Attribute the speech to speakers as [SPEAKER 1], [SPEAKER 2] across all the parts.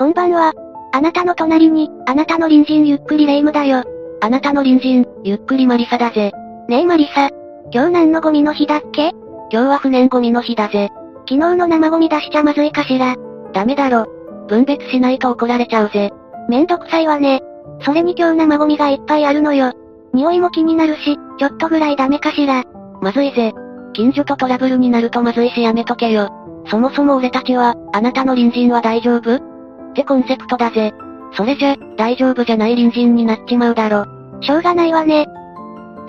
[SPEAKER 1] こんばんは。あなたの隣に、あなたの隣人ゆっくりレ夢ムだよ。
[SPEAKER 2] あなたの隣人、ゆっくりマリサだぜ。
[SPEAKER 1] ねえマリサ。今日何のゴミの日だっけ？
[SPEAKER 2] 今日は不燃ゴミの日だぜ。
[SPEAKER 1] 昨日の生ゴミ出しちゃまずいかしら。
[SPEAKER 2] ダメだろ。分別しないと怒られちゃうぜ。
[SPEAKER 1] めんどくさいわね。それに今日生ゴミがいっぱいあるのよ。匂いも気になるし、ちょっとぐらいダメかしら。
[SPEAKER 2] まずいぜ。近所とトラブルになるとまずいしやめとけよ。そもそも俺たちは、あなたの隣人は大丈夫？ってコンセプトだぜ。それじゃ、大丈夫じゃない隣人になっちまうだろ。
[SPEAKER 1] しょうがないわね。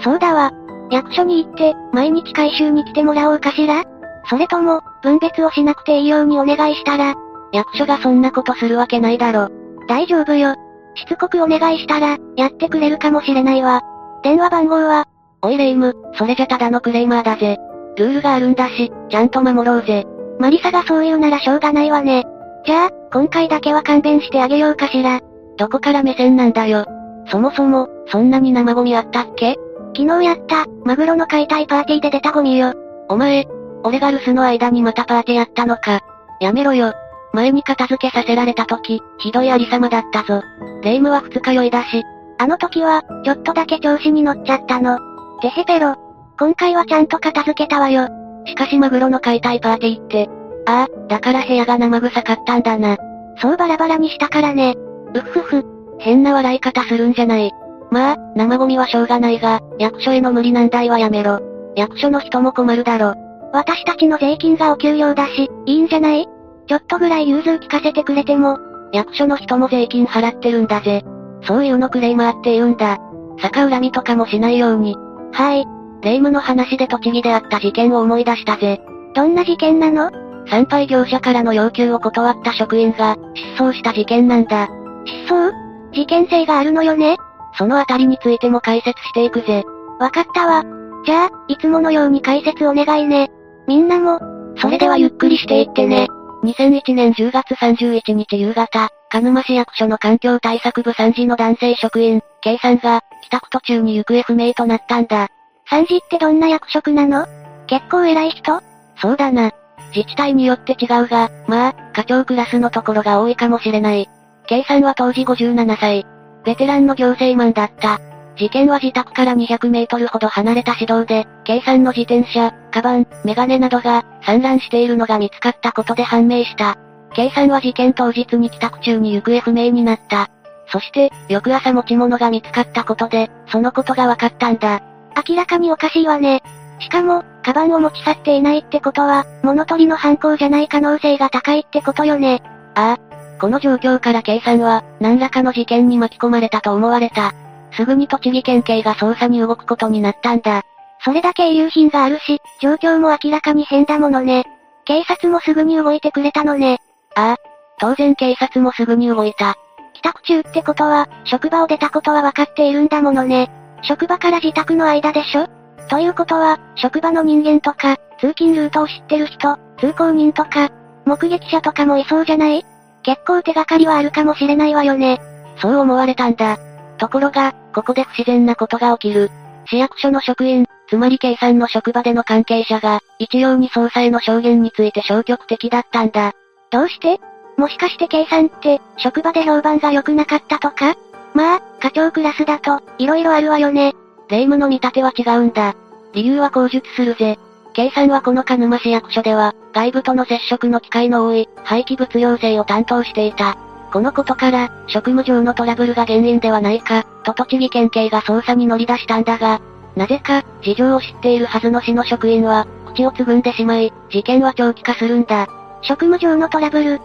[SPEAKER 1] そうだわ。役所に行って、毎日回収に来てもらおうかしら？それとも、分別をしなくていいようにお願いしたら、
[SPEAKER 2] 役所がそんなことするわけないだろ。
[SPEAKER 1] 大丈夫よ。しつこくお願いしたら、やってくれるかもしれないわ。電話番号は、
[SPEAKER 2] おいレイム、それじゃただのクレーマーだぜ。ルールがあるんだし、ちゃんと守ろうぜ。
[SPEAKER 1] マリサがそう言うならしょうがないわね。じゃあ、今回だけは勘弁してあげようかしら。
[SPEAKER 2] どこから目線なんだよ。そもそも、そんなに生ゴミあったっけ？
[SPEAKER 1] 昨日やった、マグロの解体パーティーで出たゴミよ。
[SPEAKER 2] お前、俺が留守の間にまたパーティーやったのか。やめろよ。前に片付けさせられた時、ひどいありさまだったぞ。霊夢は二日酔いだし。
[SPEAKER 1] あの時は、ちょっとだけ調子に乗っちゃったの。てへペロ。今回はちゃんと片付けたわよ。
[SPEAKER 2] しかしマグロの解体パーティーって。ああ、だから部屋が生臭かったんだな。
[SPEAKER 1] そうバラバラにしたからね。
[SPEAKER 2] うっふふ。変な笑い方するんじゃない。まあ、生ゴミはしょうがないが、役所への無理難題はやめろ。役所の人も困るだろ。
[SPEAKER 1] 私たちの税金がお給料だし、いいんじゃない？ちょっとぐらい融通聞かせてくれても。
[SPEAKER 2] 役所の人も税金払ってるんだぜ。そういうのクレーマーって言うんだ。逆恨みとかもしないように。
[SPEAKER 1] はい。
[SPEAKER 2] 霊夢の話で栃木であった事件を思い出したぜ。
[SPEAKER 1] どんな事件なの？
[SPEAKER 2] 参拝業者からの要求を断った職員が、失踪した事件なんだ。
[SPEAKER 1] 失踪？事件性があるのよね？
[SPEAKER 2] そのあたりについても解説していくぜ。
[SPEAKER 1] わかったわ。じゃあ、いつものように解説お願いね。みんなも、
[SPEAKER 2] それではゆっくりしていってね。2001年10月31日夕方、鹿沼市役所の環境対策部3時の男性職員、K さんが、帰宅途中に行方不明となったんだ。
[SPEAKER 1] 3時ってどんな役職なの？結構偉い人？
[SPEAKER 2] そうだな。自治体によって違うが、まあ、課長クラスのところが多いかもしれない。K さんは当時57歳。ベテランの行政マンだった。事件は自宅から200メートルほど離れた市道で、K さんの自転車、カバン、メガネなどが散乱しているのが見つかったことで判明した。K さんは事件当日に帰宅中に行方不明になった。そして、翌朝持ち物が見つかったことで、そのことが分かったんだ。
[SPEAKER 1] 明らかにおかしいわね。しかも、カバンを持ち去っていないってことは、物取りの犯行じゃない可能性が高いってことよね。
[SPEAKER 2] ああ。この状況から K さんは、何らかの事件に巻き込まれたと思われた。すぐに栃木県警が捜査に動くことになったんだ。
[SPEAKER 1] それだけ遺留品があるし、状況も明らかに変だものね。警察もすぐに動いてくれたのね。
[SPEAKER 2] ああ。当然警察もすぐに動いた。
[SPEAKER 1] 帰宅中ってことは、職場を出たことは分かっているんだものね。職場から自宅の間でしょ？ということは、職場の人間とか、通勤ルートを知ってる人、通行人とか、目撃者とかもいそうじゃない？結構手がかりはあるかもしれないわよね。
[SPEAKER 2] そう思われたんだ。ところが、ここで不自然なことが起きる。市役所の職員、つまり計算の職場での関係者が、一様に捜査への証言について消極的だったんだ。
[SPEAKER 1] どうして？もしかして計算って、職場で評判が良くなかったとか？まあ、課長クラスだと、色々あるわよね。
[SPEAKER 2] 霊夢の見立ては違うんだ。理由は口述するぜ。K さんはこの鹿沼市役所では、外部との接触の機会の多い、廃棄物要請を担当していた。このことから、職務上のトラブルが原因ではないか、と栃木県警が捜査に乗り出したんだが、なぜか、事情を知っているはずの市の職員は、口をつぐんでしまい、事件は長期化するんだ。
[SPEAKER 1] 職務上のトラブル。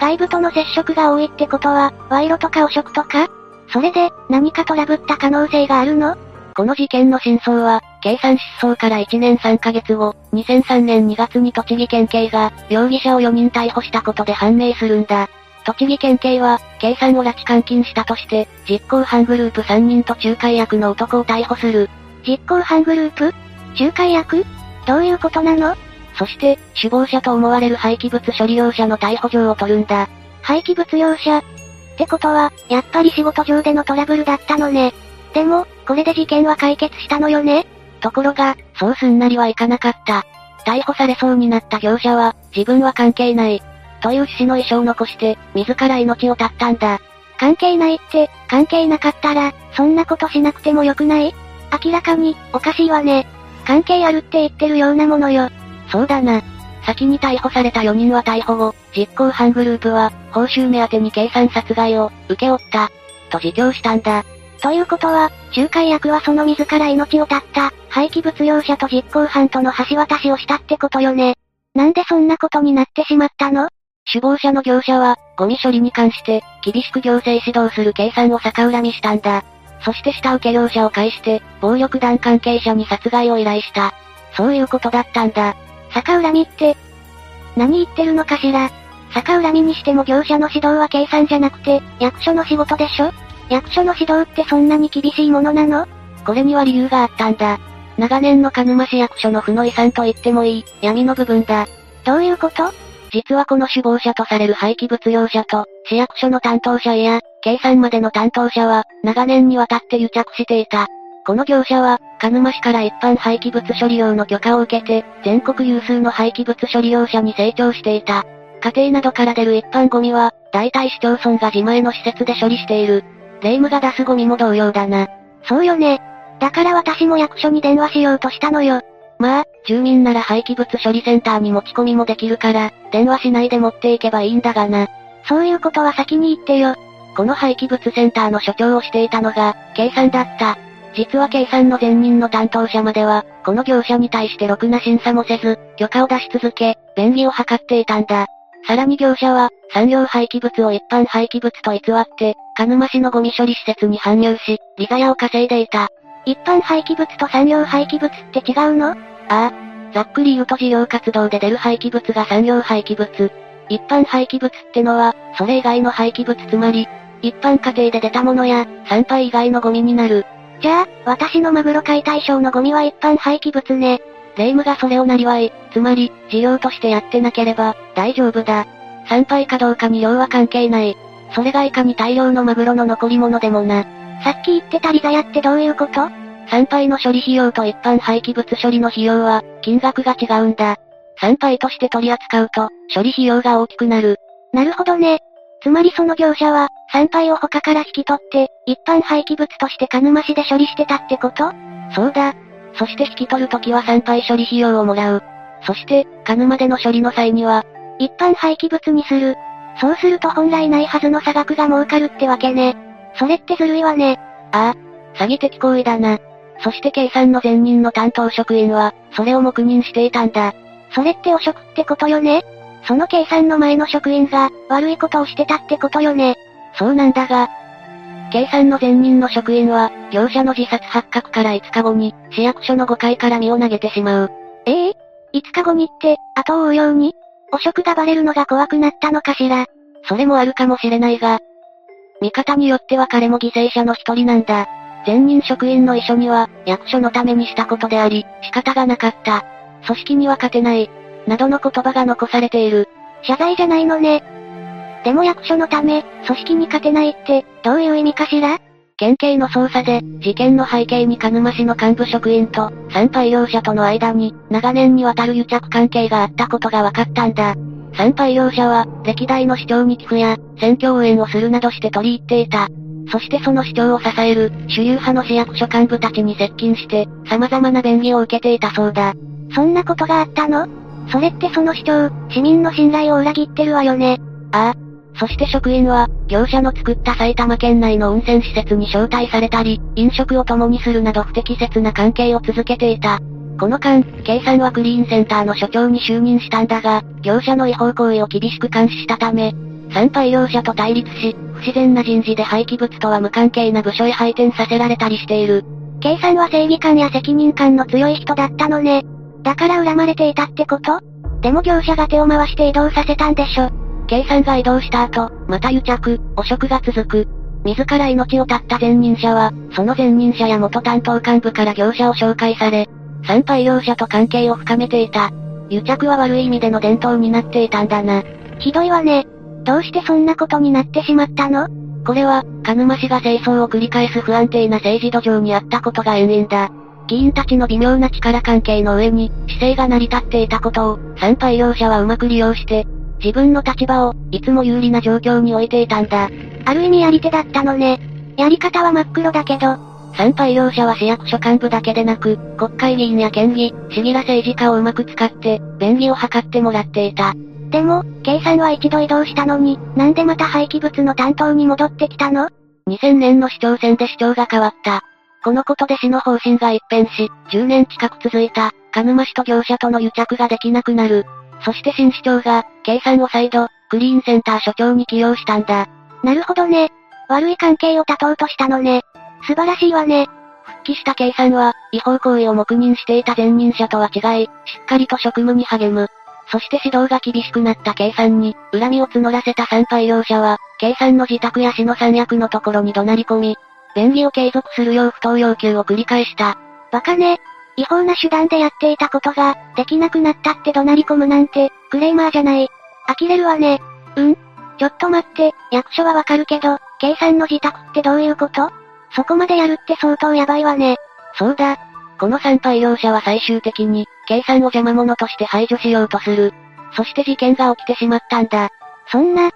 [SPEAKER 1] 外部との接触が多いってことは、賄賂とか汚職とか？それで、何かトラブった可能性があるの？
[SPEAKER 2] この事件の真相は、計算失踪から1年3ヶ月後、2003年2月に栃木県警が、容疑者を4人逮捕したことで判明するんだ。栃木県警は、計算を拉致監禁したとして、実行犯グループ3人と仲介役の男を逮捕する。
[SPEAKER 1] 実行犯グループ？仲介役？どういうことなの？
[SPEAKER 2] そして、首謀者と思われる廃棄物処理業者の逮捕状を取るんだ。
[SPEAKER 1] 廃棄物業者ってことは、やっぱり仕事上でのトラブルだったのね。でも、これで事件は解決したのよね？
[SPEAKER 2] ところが、そうすんなりはいかなかった。逮捕されそうになった業者は、自分は関係ない。という趣旨の遺書を残して、自ら命を絶ったんだ。
[SPEAKER 1] 関係ないって、関係なかったら、そんなことしなくてもよくない？明らかに、おかしいわね。関係あるって言ってるようなものよ。
[SPEAKER 2] そうだな。先に逮捕された4人は逮捕後、実行犯グループは、報酬目当てに計算殺害を、受け負った。と自供したんだ。
[SPEAKER 1] ということは、仲介役はその自ら命を絶った、廃棄物業者と実行犯との橋渡しをしたってことよね。なんでそんなことになってしまったの？
[SPEAKER 2] 首謀者の業者は、ゴミ処理に関して、厳しく行政指導する計算を逆恨みしたんだ。そして下請け業者を介して、暴力団関係者に殺害を依頼した。そういうことだったんだ。
[SPEAKER 1] 逆恨みって、何言ってるのかしら？逆恨みにしても業者の指導は計算じゃなくて、役所の仕事でしょ？役所の指導ってそんなに厳しいものなの？
[SPEAKER 2] これには理由があったんだ。長年の鹿沼市役所の負の遺産と言ってもいい、闇の部分だ。
[SPEAKER 1] どういうこと？
[SPEAKER 2] 実はこの首謀者とされる廃棄物業者と、市役所の担当者や、計算までの担当者は、長年にわたって癒着していた。この業者は、鹿沼市から一般廃棄物処理用の許可を受けて、全国有数の廃棄物処理業者に成長していた。家庭などから出る一般ゴミは、大体市町村が自前の施設で処理している。霊夢が出すゴミも同様だな。
[SPEAKER 1] そうよね。だから私も役所に電話しようとしたのよ。
[SPEAKER 2] まあ、住民なら廃棄物処理センターに持ち込みもできるから、電話しないで持っていけばいいんだがな。
[SPEAKER 1] そういうことは先に言ってよ。
[SPEAKER 2] この廃棄物センターの所長をしていたのが、計算だった。実は計算の前任の担当者までは、この業者に対してろくな審査もせず、許可を出し続け、便宜を図っていたんだ。さらに業者は、産業廃棄物を一般廃棄物と偽って、鹿沼市のゴミ処理施設に搬入し、利ザヤを稼いでいた。
[SPEAKER 1] 一般廃棄物と産業廃棄物って違うの？あ
[SPEAKER 2] あ。ざっくり言うと事業活動で出る廃棄物が産業廃棄物。一般廃棄物ってのは、それ以外の廃棄物つまり、一般家庭で出たものや、産廃以外のゴミになる。
[SPEAKER 1] じゃあ、私のマグロ解体ショーのゴミは一般廃棄物ね。
[SPEAKER 2] 霊夢がそれをなりわい、つまり、事業としてやってなければ、大丈夫だ。産廃かどうかに量は関係ない。それがいかに大量のマグロの残り物でもな。
[SPEAKER 1] さっき言ってたリザヤってどういうこと？
[SPEAKER 2] 産廃の処理費用と一般廃棄物処理の費用は、金額が違うんだ。産廃として取り扱うと、処理費用が大きくなる。
[SPEAKER 1] なるほどね。つまりその業者は、産廃を他から引き取って、一般廃棄物として鹿沼市で処理してたってこと？
[SPEAKER 2] そうだ。そして引き取るときは産廃処理費用をもらう。そして、鹿沼での処理の際には、
[SPEAKER 1] 一般廃棄物にする。そうすると本来ないはずの差額が儲かるってわけね。それってずるいわね。
[SPEAKER 2] ああ、詐欺的行為だな。そして計算の前任の担当職員は、それを黙認していたんだ。
[SPEAKER 1] それって汚職ってことよねその計算の前の職員が、悪いことをしてたってことよね。
[SPEAKER 2] そうなんだが、計算の前任の職員は、業者の自殺発覚から5日後に、市役所の5階から身を投げてしまう。
[SPEAKER 1] ええ？ー、?5 日後にって、後を追うように？汚職がバレるのが怖くなったのかしら？
[SPEAKER 2] それもあるかもしれないが、見方によっては彼も犠牲者の一人なんだ。前任職員の遺書には、役所のためにしたことであり、仕方がなかった。組織には勝てない。などの言葉が残されている。
[SPEAKER 1] 謝罪じゃないのね。でも役所のため、組織に勝てないって、どういう意味かしら？
[SPEAKER 2] 県警の捜査で、事件の背景に鹿沼市の幹部職員と、産廃業者との間に、長年にわたる癒着関係があったことが分かったんだ。産廃業者は、歴代の市長に寄付や、選挙応援をするなどして取り入っていた。そしてその市長を支える、主流派の市役所幹部たちに接近して、様々な便宜を受けていたそうだ。
[SPEAKER 1] そんなことがあったの？それってその市長、市民の信頼を裏切ってるわよね。
[SPEAKER 2] ああ。そして職員は、業者の作った埼玉県内の温泉施設に招待されたり、飲食を共にするなど不適切な関係を続けていた。この間、K さんはクリーンセンターの所長に就任したんだが、業者の違法行為を厳しく監視したため、産廃業者と対立し、不自然な人事で廃棄物とは無関係な部署へ配転させられたりしている。
[SPEAKER 1] K さんは正義感や責任感の強い人だったのね。だから恨まれていたってこと？でも業者が手を回して移動させたんでしょ。
[SPEAKER 2] K さんが移動した後、また癒着、汚職が続く。自ら命を絶った前任者は、その前任者や元担当幹部から業者を紹介され、産廃業者と関係を深めていた。癒着は悪い意味での伝統になっていたんだな。
[SPEAKER 1] ひどいわね。どうしてそんなことになってしまったの？
[SPEAKER 2] これは、鹿沼市が清掃を繰り返す不安定な政治土壌にあったことが原因だ。議員たちの微妙な力関係の上に、姿勢が成り立っていたことを、産廃業者はうまく利用して、自分の立場を、いつも有利な状況に置いていたんだ。
[SPEAKER 1] ある意味やり手だったのね。やり方は真っ黒だけど、
[SPEAKER 2] 参拝業者は市役所幹部だけでなく、国会議員や県議、市議ら政治家をうまく使って、便宜を図ってもらっていた。
[SPEAKER 1] でも、K さんは一度移動したのに、なんでまた廃棄物の担当に戻ってきたの
[SPEAKER 2] ?2000 年の市長選で市長が変わった。このことで市の方針が一変し、10年近く続いた、鹿沼市と業者との癒着ができなくなる。そして新市長が、K さんを再度、クリーンセンター所長に起用したんだ。
[SPEAKER 1] なるほどね。悪い関係を断とうとしたのね。素晴らしいわね。
[SPEAKER 2] 復帰した K さんは、違法行為を黙認していた前任者とは違い、しっかりと職務に励む。そして指導が厳しくなった K さんに、恨みを募らせた参拝業者は、K さんの自宅や市の三役のところに怒鳴り込み、便宜を継続するよう不当要求を繰り返した。
[SPEAKER 1] バカね。違法な手段でやっていたことが、できなくなったって怒鳴り込むなんて、クレーマーじゃない。呆れるわね。うん？ちょっと待って、役所はわかるけど、K さんの自宅ってどういうこと？そこまでやるって相当やばいわね。
[SPEAKER 2] そうだ。この参拝業者は最終的に、K さんを邪魔者として排除しようとする。そして事件が起きてしまったんだ。
[SPEAKER 1] そんな。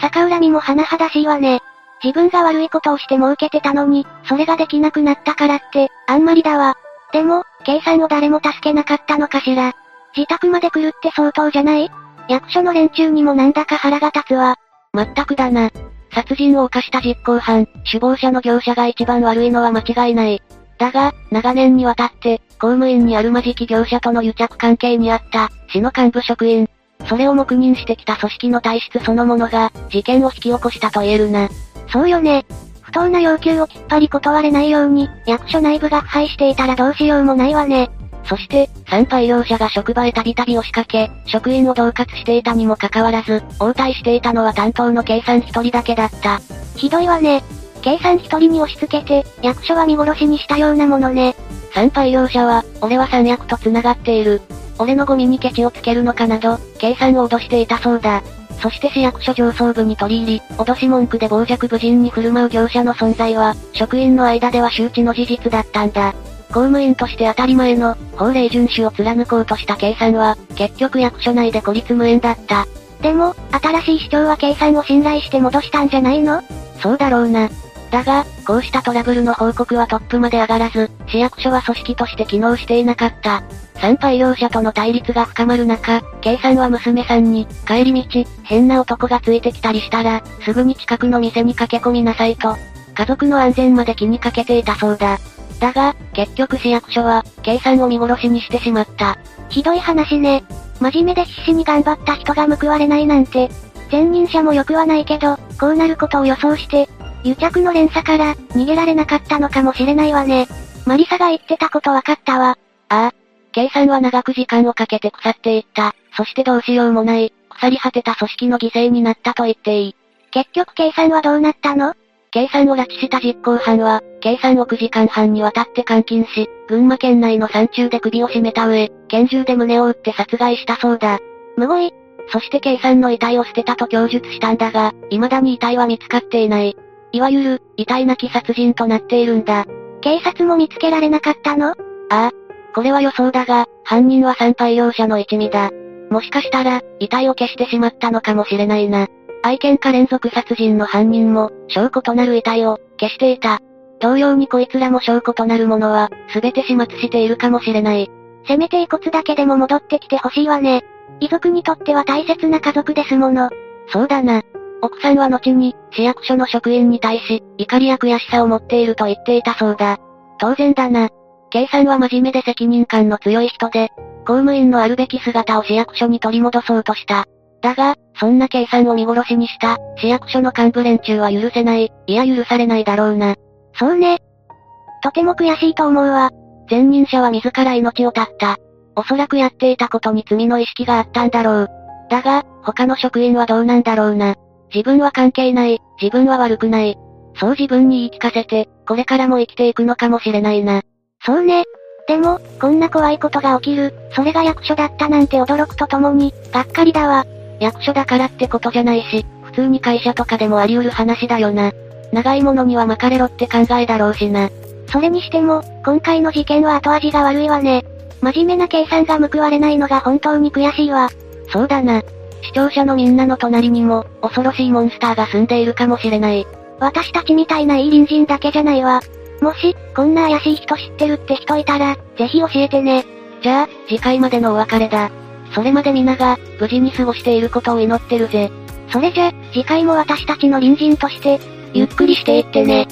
[SPEAKER 1] 逆恨みも甚だしいわね。自分が悪いことをして儲けてたのに、それができなくなったからって、あんまりだわ。でも、K さんを誰も助けなかったのかしら。自宅まで来るって相当じゃない？役所の連中にもなんだか腹が立つわ。
[SPEAKER 2] まったくだな。殺人を犯した実行犯、首謀者の業者が一番悪いのは間違いない。だが、長年にわたって、公務員にあるまじき業者との癒着関係にあった、市の幹部職員。それを黙認してきた組織の体質そのものが、事件を引き起こしたと言えるな。
[SPEAKER 1] そうよね。不当な要求をきっぱり断れないように、役所内部が腐敗していたらどうしようもないわね。
[SPEAKER 2] そして、参拝業者が職場へたびたび押しかけ、職員を恫喝していたにもかかわらず、応対していたのは担当の計算一人だけだった。
[SPEAKER 1] ひどいわね。計算一人に押し付けて、役所は見殺しにしたようなものね。
[SPEAKER 2] 参拝業者は、俺は三役と繋がっている。俺のゴミにケチをつけるのかなど、計算を脅していたそうだ。そして市役所上層部に取り入り、脅し文句で傍若無人に振る舞う業者の存在は、職員の間では周知の事実だったんだ。公務員として当たり前の、法令遵守を貫こうとした計算は、結局役所内で孤立無縁だった。
[SPEAKER 1] でも、新しい市長は計算を信頼して戻したんじゃないの？
[SPEAKER 2] そうだろうな。だが、こうしたトラブルの報告はトップまで上がらず、市役所は組織として機能していなかった。参拝業者との対立が深まる中、計算は娘さんに、帰り道、変な男がついてきたりしたら、すぐに近くの店に駆け込みなさいと、家族の安全まで気にかけていたそうだ。だが、結局市役所は、計算を見殺しにしてしまった。
[SPEAKER 1] ひどい話ね。真面目で必死に頑張った人が報われないなんて。前任者も良くはないけど、こうなることを予想して、癒着の連鎖から、逃げられなかったのかもしれないわね。マリサが言ってたこと分かったわ。
[SPEAKER 2] ああ。計算は長く時間をかけて腐っていった。そしてどうしようもない、腐り果てた組織の犠牲になったと言っていい。
[SPEAKER 1] 結局計算はどうなったの？
[SPEAKER 2] 計算を拉致した実行犯は、計算を9時間半にわたって監禁し、群馬県内の山中で首を絞めた上、拳銃で胸を撃って殺害したそうだ。
[SPEAKER 1] むごい。
[SPEAKER 2] そして計算の遺体を捨てたと供述したんだが、未だに遺体は見つかっていない。いわゆる、遺体なき殺人となっているんだ。
[SPEAKER 1] 警察も見つけられなかったの？あ
[SPEAKER 2] あ。これは予想だが、犯人は参拝業者の一味だ。もしかしたら、遺体を消してしまったのかもしれないな。愛犬家連続殺人の犯人も、証拠となる遺体を、消していた。同様にこいつらも証拠となるものは、すべて始末しているかもしれない。
[SPEAKER 1] せめて遺骨だけでも戻ってきてほしいわね。遺族にとっては大切な家族ですもの。
[SPEAKER 2] そうだな。奥さんは後に、市役所の職員に対し、怒りや悔しさを持っていると言っていたそうだ。当然だな。K さんは真面目で責任感の強い人で、公務員のあるべき姿を市役所に取り戻そうとした。だが、そんな計算を見殺しにした、市役所の幹部連中は許せない、いや許されないだろうな。
[SPEAKER 1] そうね。とても悔しいと思うわ。
[SPEAKER 2] 前任者は自ら命を絶った。おそらくやっていたことに罪の意識があったんだろう。だが、他の職員はどうなんだろうな。自分は関係ない、自分は悪くない。そう自分に言い聞かせて、これからも生きていくのかもしれないな。
[SPEAKER 1] そうね。でも、こんな怖いことが起きる、それが役所だったなんて驚くとともに、がっかりだわ。
[SPEAKER 2] 役所だからってことじゃないし、普通に会社とかでもあり得る話だよな。長いものには巻かれろって考えだろうしな。
[SPEAKER 1] それにしても、今回の事件は後味が悪いわね。真面目な計算が報われないのが本当に悔しいわ。
[SPEAKER 2] そうだな。視聴者のみんなの隣にも、恐ろしいモンスターが住んでいるかもしれない。
[SPEAKER 1] 私たちみたいないい隣人だけじゃないわ。もし、こんな怪しい人知ってるって人いたら、ぜひ教えてね。
[SPEAKER 2] じゃあ、次回までのお別れだ。それまで皆が、無事に過ごしていることを祈ってるぜ。
[SPEAKER 1] それじゃ、次回も私たちの隣人として、
[SPEAKER 2] ゆっくりしていってね。